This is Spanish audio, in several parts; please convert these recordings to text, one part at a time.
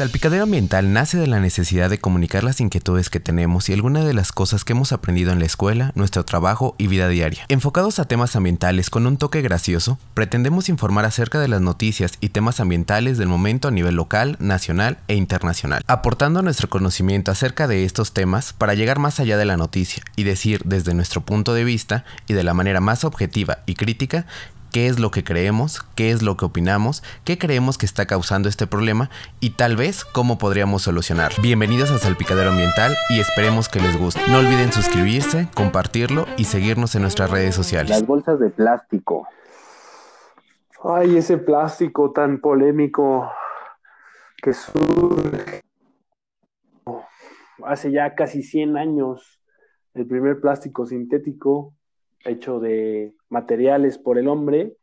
Salpicadero Ambiental nace de la necesidad de comunicar las inquietudes que tenemos y algunas de las cosas que hemos aprendido en la escuela, nuestro trabajo y vida diaria. Enfocados a temas ambientales con un toque gracioso, pretendemos informar acerca de las noticias y temas ambientales del momento a nivel local, nacional e internacional, aportando nuestro conocimiento acerca de estos temas para llegar más allá de la noticia y decir desde nuestro punto de vista y de la manera más objetiva y crítica qué es lo que creemos, qué es lo que opinamos, qué creemos que está causando este problema y tal vez cómo podríamos solucionar. Bienvenidos a Salpicadero Ambiental y esperemos que les guste. No olviden suscribirse, compartirlo y seguirnos en nuestras redes sociales. Las bolsas de plástico. Ay, ese plástico tan polémico que surge hace ya casi 100 años. El primer plástico sintético hecho de materiales por el hombre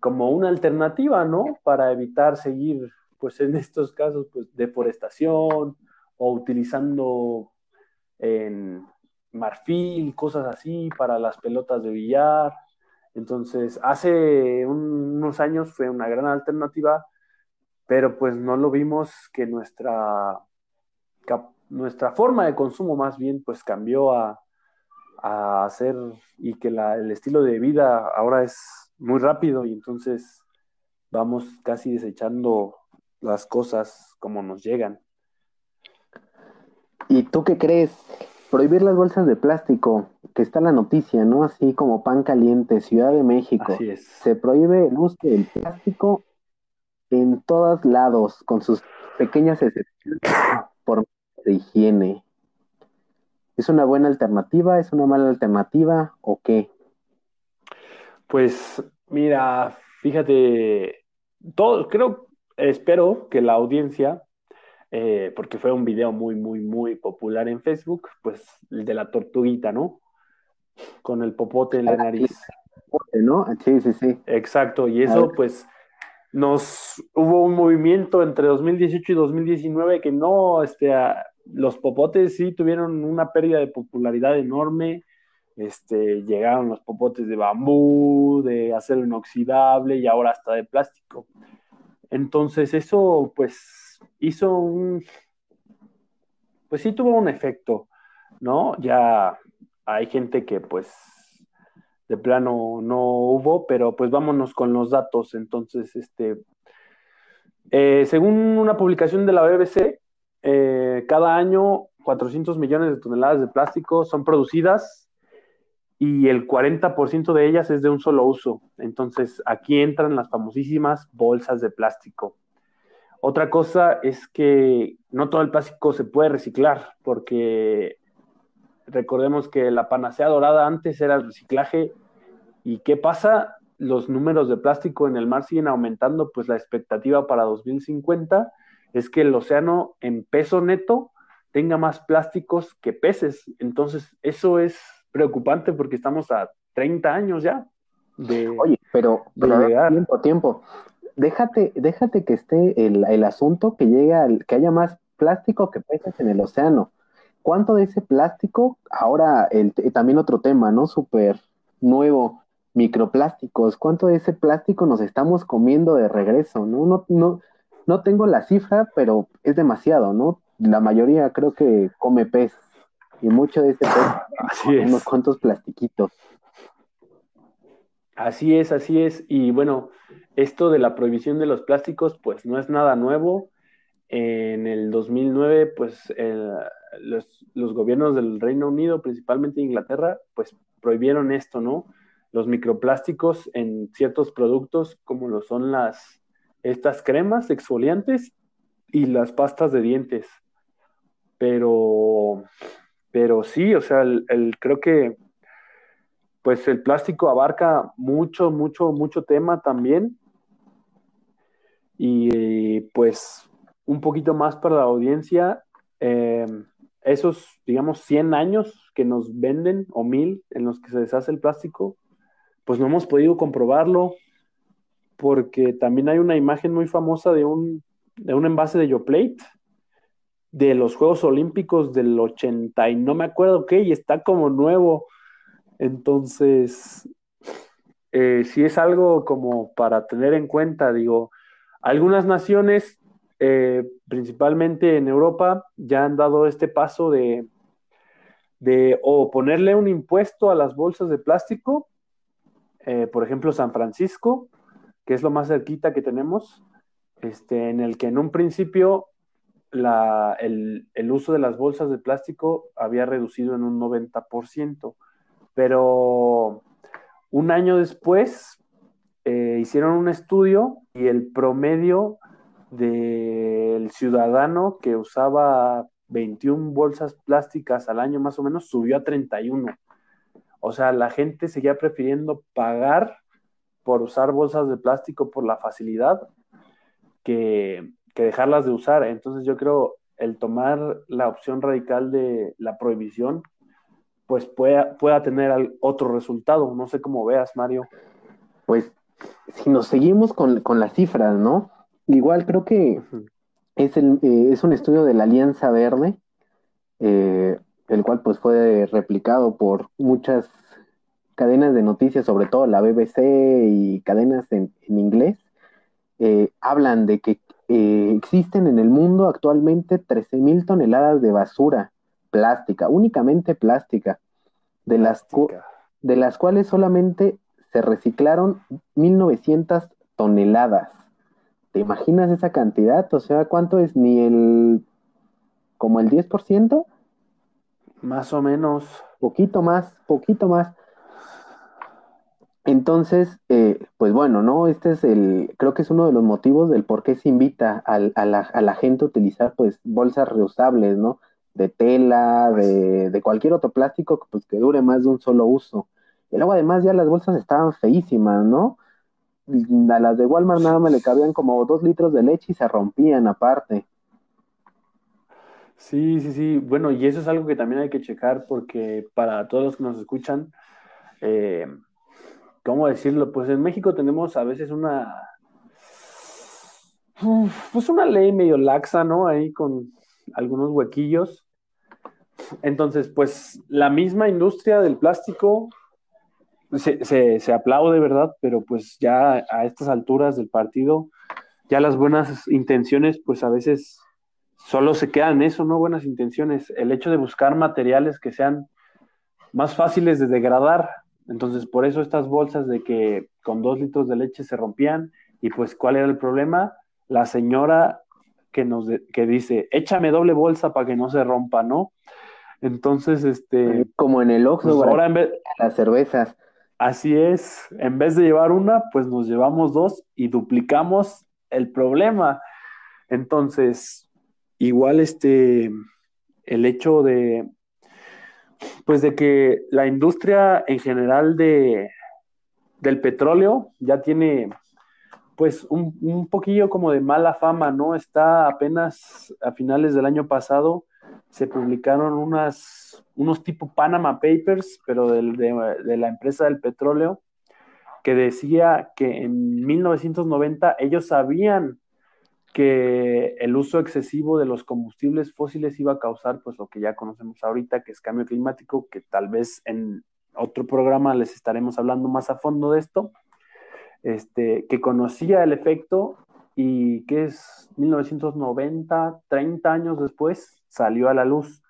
como una alternativa, ¿no? Para evitar seguir, pues en estos casos, pues deforestación o utilizando en marfil, cosas así, para las pelotas de billar. Entonces, hace unos años fue una gran alternativa, pero pues no lo vimos que nuestra, nuestra forma de consumo más bien pues cambió a, a hacer y que el estilo de vida ahora es muy rápido y entonces vamos casi desechando las cosas como nos llegan. ¿Y tú qué crees? Prohibir las bolsas de plástico, que está la noticia, ¿no? Así como pan caliente, Ciudad de México. Así es. Se prohíbe el uso del plástico en todos lados, con sus pequeñas excepciones por de higiene. ¿Es una buena alternativa? ¿Es una mala alternativa? ¿O qué? Pues mira, fíjate, todo, creo, espero que la audiencia, eh, porque fue un video muy, muy, muy popular en Facebook, pues el de la tortuguita, ¿no? Con el popote en la nariz. ¿no? Sí, sí, sí. Exacto, y eso pues nos hubo un movimiento entre 2018 y 2019 que no, este, los popotes sí tuvieron una pérdida de popularidad enorme. Este, llegaron los popotes de bambú, de acero inoxidable y ahora hasta de plástico. Entonces eso pues hizo un, pues sí tuvo un efecto, ¿no? Ya hay gente que pues de plano no hubo, pero pues vámonos con los datos. Entonces, este, eh, según una publicación de la BBC, eh, cada año 400 millones de toneladas de plástico son producidas y el 40% de ellas es de un solo uso. Entonces, aquí entran las famosísimas bolsas de plástico. Otra cosa es que no todo el plástico se puede reciclar, porque recordemos que la panacea dorada antes era el reciclaje. ¿Y qué pasa? Los números de plástico en el mar siguen aumentando, pues la expectativa para 2050 es que el océano en peso neto tenga más plásticos que peces. Entonces, eso es preocupante porque estamos a 30 años ya de. Oye, pero, tiempo, tiempo. Déjate, déjate que esté el, asunto que llegue al, que haya más plástico que peces en el océano. ¿Cuánto de ese plástico, ahora el, también otro tema, ¿no? Súper nuevo, microplásticos, ¿cuánto de ese plástico nos estamos comiendo de regreso, ¿no? No, no, no tengo la cifra, pero es demasiado, ¿no? La mayoría creo que come pez y mucho de ese pez, así unos cuantos plastiquitos. Así es, así es. Y bueno, esto de la prohibición de los plásticos, pues no es nada nuevo. En el 2009, pues los, los, gobiernos del Reino Unido, principalmente Inglaterra, pues prohibieron esto, ¿no? Los microplásticos en ciertos productos, como lo son las, estas cremas exfoliantes y las pastas de dientes. Pero, pero sí, o sea, el, creo que pues el plástico abarca mucho, mucho, mucho tema también. Y pues un poquito más para la audiencia, eh, esos, digamos, 100 años que nos venden o mil en los que se deshace el plástico, pues no hemos podido comprobarlo, porque también hay una imagen muy famosa de un, de un envase de Yoplate de los Juegos Olímpicos del 80 y no me acuerdo qué, y está como nuevo. Entonces, eh, si es algo como para tener en cuenta, digo, algunas naciones eh, principalmente en Europa, ya han dado este paso de, de o ponerle un impuesto a las bolsas de plástico, eh, por ejemplo, San Francisco, que es lo más cerquita que tenemos, este, en el que en un principio el, uso de las bolsas de plástico había reducido en un 90%, pero un año después eh, hicieron un estudio y el promedio del ciudadano que usaba 21 bolsas plásticas al año más o menos subió a 31. O sea, la gente seguía prefiriendo pagar por usar bolsas de plástico por la facilidad que, dejarlas de usar. Entonces yo creo el tomar la opción radical de la prohibición, pues pueda, pueda tener otro resultado. No sé cómo veas, Mario. Pues si nos seguimos con, con las cifras, ¿no? Igual creo que es, el, eh, es un estudio de la Alianza Verde, eh, el cual pues fue replicado por muchas cadenas de noticias, sobre todo la BBC y cadenas en, inglés, eh, hablan de que existen en el mundo actualmente 13.000 toneladas de basura plástica, únicamente plástica, de las, de las cuales solamente se reciclaron 1.900 toneladas. ¿Te imaginas esa cantidad? O sea, ¿cuánto es? ¿Ni el... como el 10%? Más o menos. Poquito más, poquito más. Entonces, eh, pues bueno, ¿no? Este es el, creo que es uno de los motivos del por qué se invita a, la, gente a utilizar pues bolsas reusables, ¿no? De tela, de, de, cualquier otro plástico pues, que dure más de un solo uso. Y luego además ya las bolsas estaban feísimas, ¿no? a las de Walmart nada más le cabían como dos litros de leche y se rompían aparte. Sí, sí, sí. Bueno, y eso es algo que también hay que checar porque para todos los que nos escuchan, eh, ¿cómo decirlo? Pues en México tenemos a veces una, pues una ley medio laxa, ¿no? Ahí con algunos huequillos. Entonces, pues la misma industria del plástico se, se, aplaude, ¿verdad? Pero pues ya a estas alturas del partido, ya las buenas intenciones, pues a veces solo se quedan eso, ¿no? Buenas intenciones. El hecho de buscar materiales que sean más fáciles de degradar. Entonces, por eso estas bolsas de que con dos litros de leche se rompían. Y pues, ¿cuál era el problema? La señora que nos que dice, échame doble bolsa para que no se rompa, ¿no? Entonces, este. Como en el ojo, pues ahora en vez. Las cervezas. Así es, en vez de llevar una, pues nos llevamos dos y duplicamos el problema. Entonces, igual este, el hecho de, pues de que la industria en general de, del petróleo ya tiene, pues un, un poquillo como de mala fama, ¿no? Está apenas a finales del año pasado, se publicaron unas unos tipo Panama Papers, pero de, la empresa del petróleo, que decía que en 1990 ellos sabían que el uso excesivo de los combustibles fósiles iba a causar pues lo que ya conocemos ahorita, que es cambio climático, que tal vez en otro programa les estaremos hablando más a fondo de esto, este, que conocía el efecto y que es 1990, 30 años después, salió a la luz.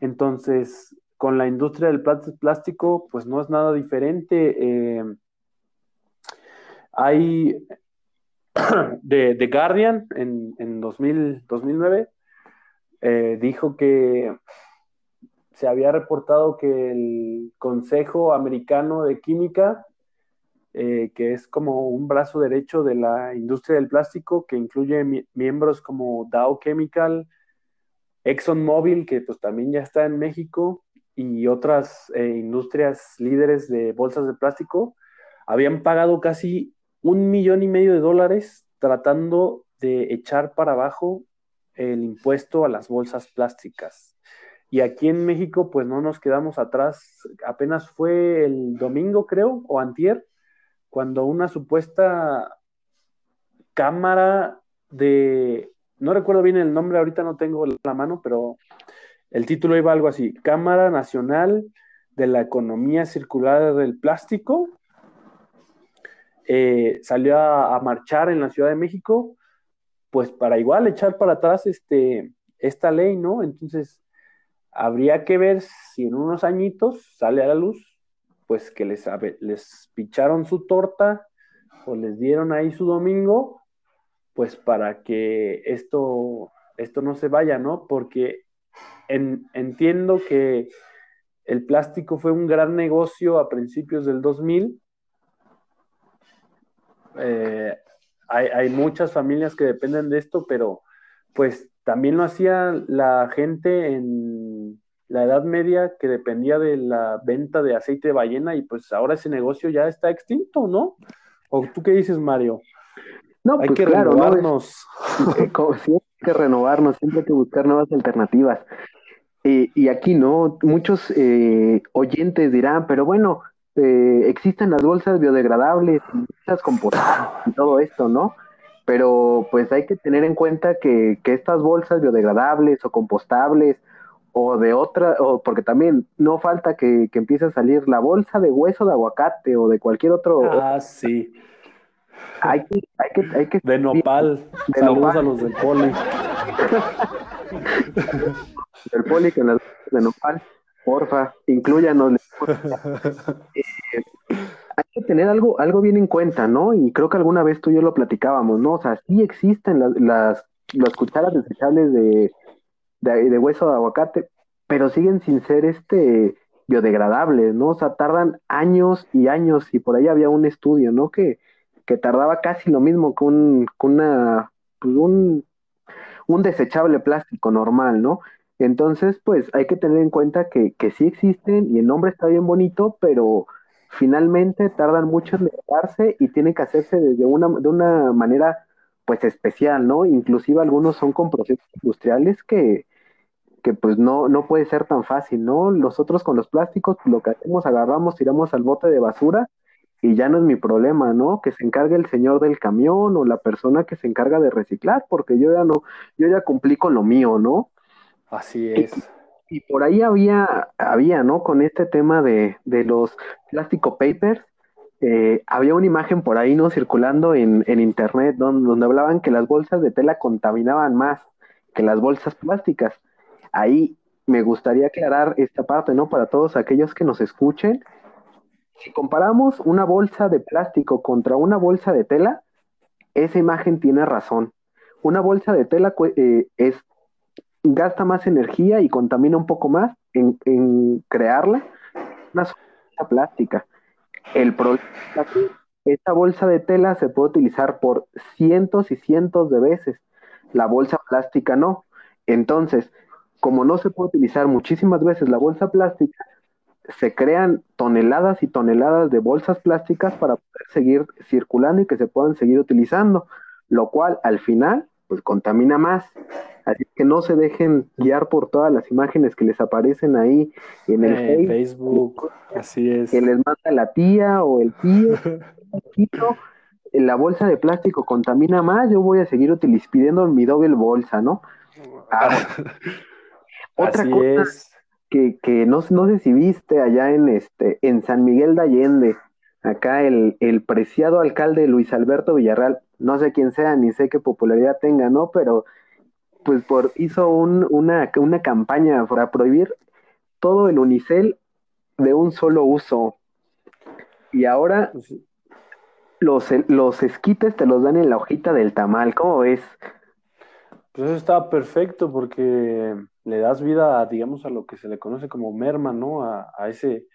Entonces, con la industria del plástico, pues no es nada diferente. Eh, hay de Guardian en, en 2009 eh, dijo que se había reportado que el Consejo Americano de Química, eh, que es como un brazo derecho de la industria del plástico, que incluye miembros como Dow Chemical, ExxonMobil, que pues también ya está en México, y otras eh, industrias líderes de bolsas de plástico, habían pagado casi un millón y medio de dólares tratando de echar para abajo el impuesto a las bolsas plásticas. Y aquí en México, pues no nos quedamos atrás. Apenas fue el domingo, creo, o antier, cuando una supuesta cámara de no recuerdo bien el nombre, ahorita no tengo la mano, pero el título iba algo así, Cámara Nacional de la Economía Circular del Plástico, eh, salió a, marchar en la Ciudad de México pues para igual echar para atrás este, esta ley, ¿no? Entonces, habría que ver si en unos añitos sale a la luz, pues que les, les picharon su torta o les dieron ahí su domingo, pues para que esto, esto no se vaya, ¿no? Porque entiendo que el plástico fue un gran negocio a principios del 2000. Eh, hay, hay, muchas familias que dependen de esto, pero pues también lo hacía la gente en la Edad Media que dependía de la venta de aceite de ballena y pues ahora ese negocio ya está extinto, ¿no? ¿O tú qué dices, Mario? No, hay pues que renovarnos. siempre hay que renovarnos, siempre hay que buscar nuevas alternativas. y aquí no, muchos eh, oyentes dirán, pero bueno, eh, existen las bolsas biodegradables, bolsas compostables y todo esto, ¿no? Pero pues hay que tener en cuenta que, que estas bolsas biodegradables o compostables o de otra, o porque también no falta que, que, empiece a salir la bolsa de hueso de aguacate o de cualquier otro. Ah, sí. Hay que, hay que, hay que de nopal. De Saludos a los del poli. del poli con las de nopal. Porfa, incluyanos. Eh, hay que tener algo, algo bien en cuenta, ¿no? Y creo que alguna vez tú y yo lo platicábamos, ¿no? O sea, sí existen las, las, las cucharas desechables de, de, hueso de aguacate, pero siguen sin ser este biodegradables, ¿no? O sea, tardan años y años, y por ahí había un estudio, ¿no? Que, que tardaba casi lo mismo que un, una, pues un, un desechable plástico normal, ¿no? Entonces, pues hay que tener en cuenta que, que sí existen y el nombre está bien bonito, pero finalmente tardan mucho en degradarse y tienen que hacerse desde una, de una manera pues especial, ¿no? Inclusive algunos son con procesos industriales que, que pues no, no puede ser tan fácil, ¿no? Nosotros con los plásticos, pues, lo que hacemos, agarramos, tiramos al bote de basura y ya no es mi problema, ¿no? Que se encargue el señor del camión o la persona que se encarga de reciclar, porque yo ya no, yo ya cumplí con lo mío, ¿no? Así es. Y, por ahí había, había, ¿no? Con este tema de, de los plástico papers, eh, había una imagen por ahí, ¿no? Circulando en, en internet, donde, donde hablaban que las bolsas de tela contaminaban más que las bolsas plásticas ahí me gustaría aclarar esta parte, ¿no? Para todos aquellos que nos escuchen. Si comparamos una bolsa de plástico contra una bolsa de tela, esa imagen tiene razón. Una bolsa de tela eh, es, gasta más energía y contamina un poco más en, crearla. Una bolsa plástica. El problema es que esta bolsa de tela se puede utilizar por cientos y cientos de veces. La bolsa plástica no. Entonces, como no se puede utilizar muchísimas veces la bolsa plástica, se crean toneladas y toneladas de bolsas plásticas para poder seguir circulando y que se puedan seguir utilizando, lo cual al final pues contamina más. Así que no se dejen guiar por todas las imágenes que les aparecen ahí en el eh, Facebook, así es. Que les manda la tía o el tío. la bolsa de plástico contamina más, yo voy a seguir pidiendo mi doble bolsa, ¿no? Ah, otra cosa que, que no, no, sé si viste allá en este, en San Miguel de Allende, acá el, el preciado alcalde Luis Alberto Villarreal, no sé quién sea, ni sé qué popularidad tenga, ¿no? Pero pues por, hizo un, una, una campaña para prohibir todo el unicel de un solo uso. Y ahora pues los, los esquites te los dan en la hojita del tamal, ¿cómo ves? Pues eso está perfecto porque le das vida, a, digamos, a lo que se le conoce como merma, ¿no? A, ese,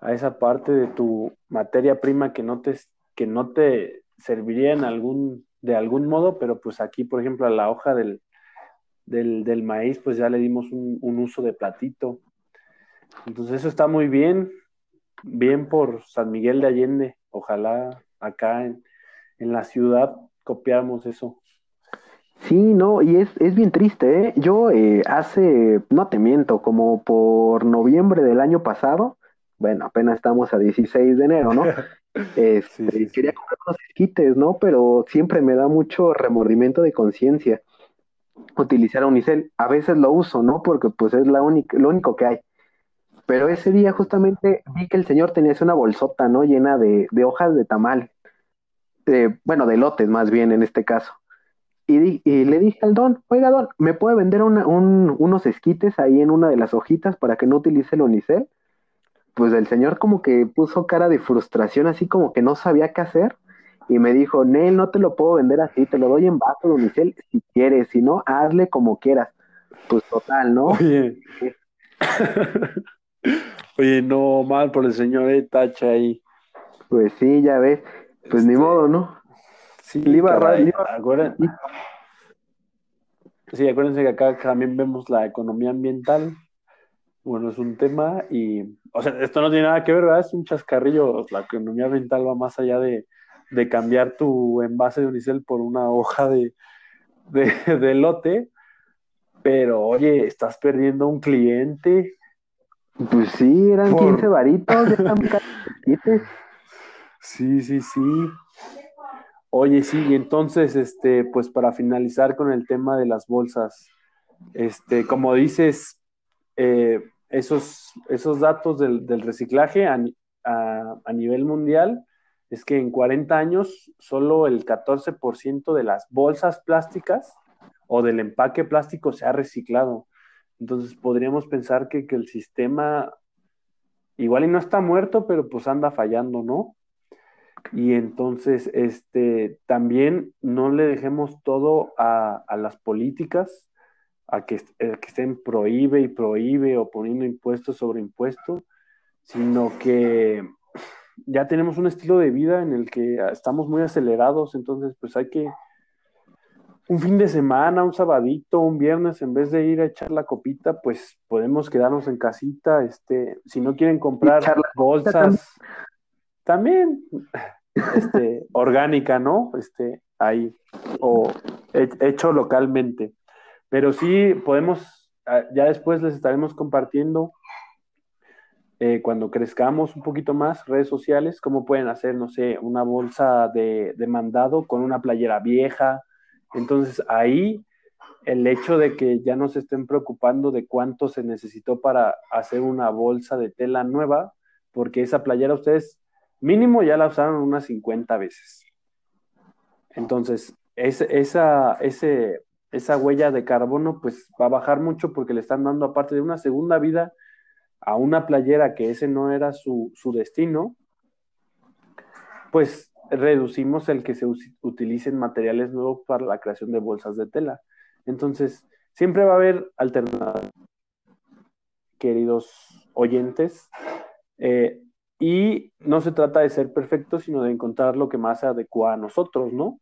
a esa parte de tu materia prima que no te, que no te serviría en algún, de algún modo, pero pues aquí, por ejemplo, a la hoja del, del, maíz, pues ya le dimos un, uso de platito. Entonces eso está muy bien, bien por San Miguel de Allende. Ojalá acá en, en la ciudad copiáramos eso. Sí, no, y es, es bien triste, ¿eh? Yo eh, hace, no te miento, como por noviembre del año pasado, bueno, apenas estamos a 16 de enero, ¿no? Este, quería comprar unos esquites, ¿no? Pero siempre me da mucho remordimiento de conciencia utilizar unicel. A veces lo uso, ¿no? Porque pues es la única, lo único que hay. Pero ese día justamente vi que el señor tenía una bolsota, ¿no? Llena de, de hojas de tamal. bueno, de lotes más bien en este caso Y, le dije al don, oiga don, ¿me puede vender unos esquites ahí en una de las hojitas para que no utilice el unicel? Pues el señor como que puso cara de frustración, así como que no sabía qué hacer. Y me dijo, Nel, no te lo puedo vender así, te lo doy en vaso de unicel si quieres, si no, hazle como quieras. Pues total, ¿no? Oye, Oye no, mal por el señor de Tacha ahí. Pues sí, ya ves. Pues ni este, modo, ¿no? Sí, sí, acuérdense que acá también vemos la economía ambiental. Bueno, es un tema y, o sea, esto no tiene nada que ver, ¿verdad? Es un chascarrillo. La economía ambiental va más allá de, cambiar tu envase de unicel por una hoja de, de, lote. Pero, oye, estás perdiendo un cliente. Pues sí, eran 15 varitos, ya están Sí, sí, sí. Oye, sí, y entonces, este, pues para finalizar con el tema de las bolsas, este, como dices, eh, esos, esos datos del, reciclaje a, nivel mundial es que en 40 años solo el 14% de las bolsas plásticas o del empaque plástico se ha reciclado. Entonces podríamos pensar que, que el sistema igual y no está muerto, pero pues anda fallando, ¿no? Y entonces, este, también no le dejemos todo a, las políticas, a que, eh, que, estén prohíbe y prohíbe o poniendo impuestos sobre impuestos, sino que ya tenemos un estilo de vida en el que estamos muy acelerados, entonces pues hay que un fin de semana, un sabadito, un viernes, en vez de ir a echar la copita, pues podemos quedarnos en casita, este, si no quieren comprar bolsas, también este, orgánica, ¿no? Este, ahí, o hecho localmente. Pero sí podemos, ah, ya después les estaremos compartiendo eh, cuando crezcamos un poquito más, redes sociales, cómo pueden hacer, no sé, una bolsa de, de, mandado con una playera vieja. Entonces ahí el hecho de que ya no se estén preocupando de cuánto se necesitó para hacer una bolsa de tela nueva, porque esa playera ustedes mínimo ya la usaron unas 50 veces. Entonces, esa, ese, esa huella de carbono pues va a bajar mucho porque le están dando aparte de una segunda vida a una playera que ese no era su, destino, pues reducimos el que se utilicen materiales nuevos para la creación de bolsas de tela. Entonces, siempre va a haber alternativas, queridos oyentes. Eh, y no se trata de ser perfecto, sino de encontrar lo que más se adecua a nosotros, ¿no?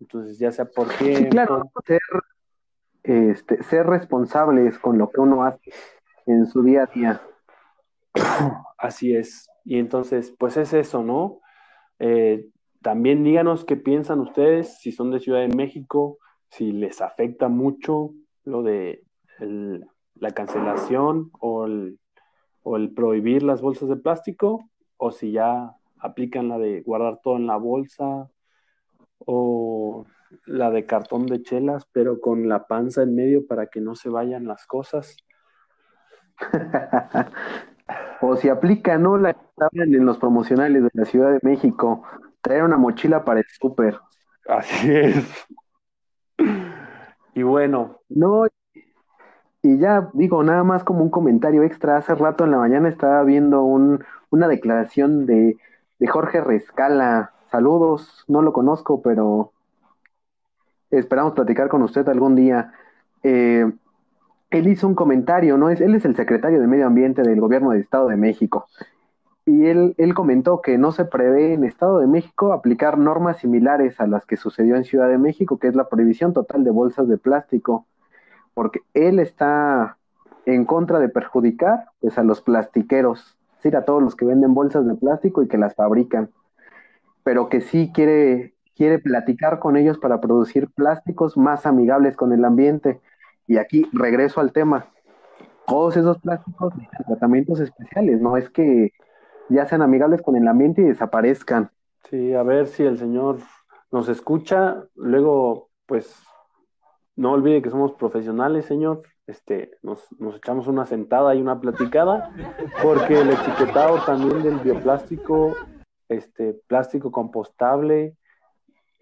Entonces, ya sea por qué. claro, ser, este, ser responsables con lo que uno hace en su día a día. Así es. Y entonces, pues es eso, ¿no? Eh, también díganos qué piensan ustedes, si son de Ciudad de México, si les afecta mucho lo de la cancelación o el o el prohibir las bolsas de plástico, o si ya aplican la de guardar todo en la bolsa, o la de cartón de chelas, pero con la panza en medio para que no se vayan las cosas. o si aplica, ¿no? La en los promocionales de la Ciudad de México, traer una mochila para el súper. Así es. Y bueno. No, y ya digo, nada más como un comentario extra, hace rato en la mañana estaba viendo un, una declaración de, de Jorge Rescala. Saludos, no lo conozco, pero esperamos platicar con usted algún día. Eh, él hizo un comentario, ¿no? Es, él es el secretario de Medio Ambiente del Gobierno del Estado de México. Y él, él comentó que no se prevé en Estado de México aplicar normas similares a las que sucedió en Ciudad de México, que es la prohibición total de bolsas de plástico porque él está en contra de perjudicar pues, a los plastiqueros, sí, a todos los que venden bolsas de plástico y que las fabrican, pero que sí quiere, quiere platicar con ellos para producir plásticos más amigables con el ambiente. Y aquí regreso al tema. Todos esos plásticos necesitan tratamientos especiales, no es que ya sean amigables con el ambiente y desaparezcan. Sí, a ver si el señor nos escucha, luego pues no olvide que somos profesionales, señor. Este, nos, echamos una sentada y una platicada, porque el etiquetado también del bioplástico, este, plástico compostable,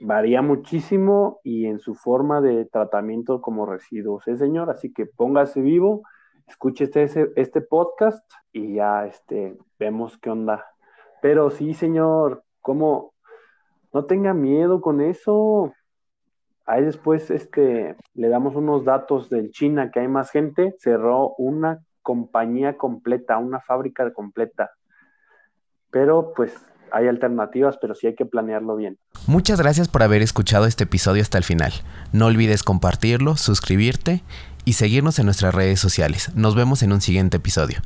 varía muchísimo y en su forma de tratamiento como residuos, ¿eh, señor? Así que póngase vivo, escuche este, este podcast y ya este, vemos qué onda. Pero sí, señor, ¿cómo? No tenga miedo con eso. Ahí después este, le damos unos datos del China, que hay más gente, cerró una compañía completa, una fábrica completa. Pero pues hay alternativas, pero sí hay que planearlo bien. Muchas gracias por haber escuchado este episodio hasta el final. No olvides compartirlo, suscribirte y seguirnos en nuestras redes sociales. Nos vemos en un siguiente episodio.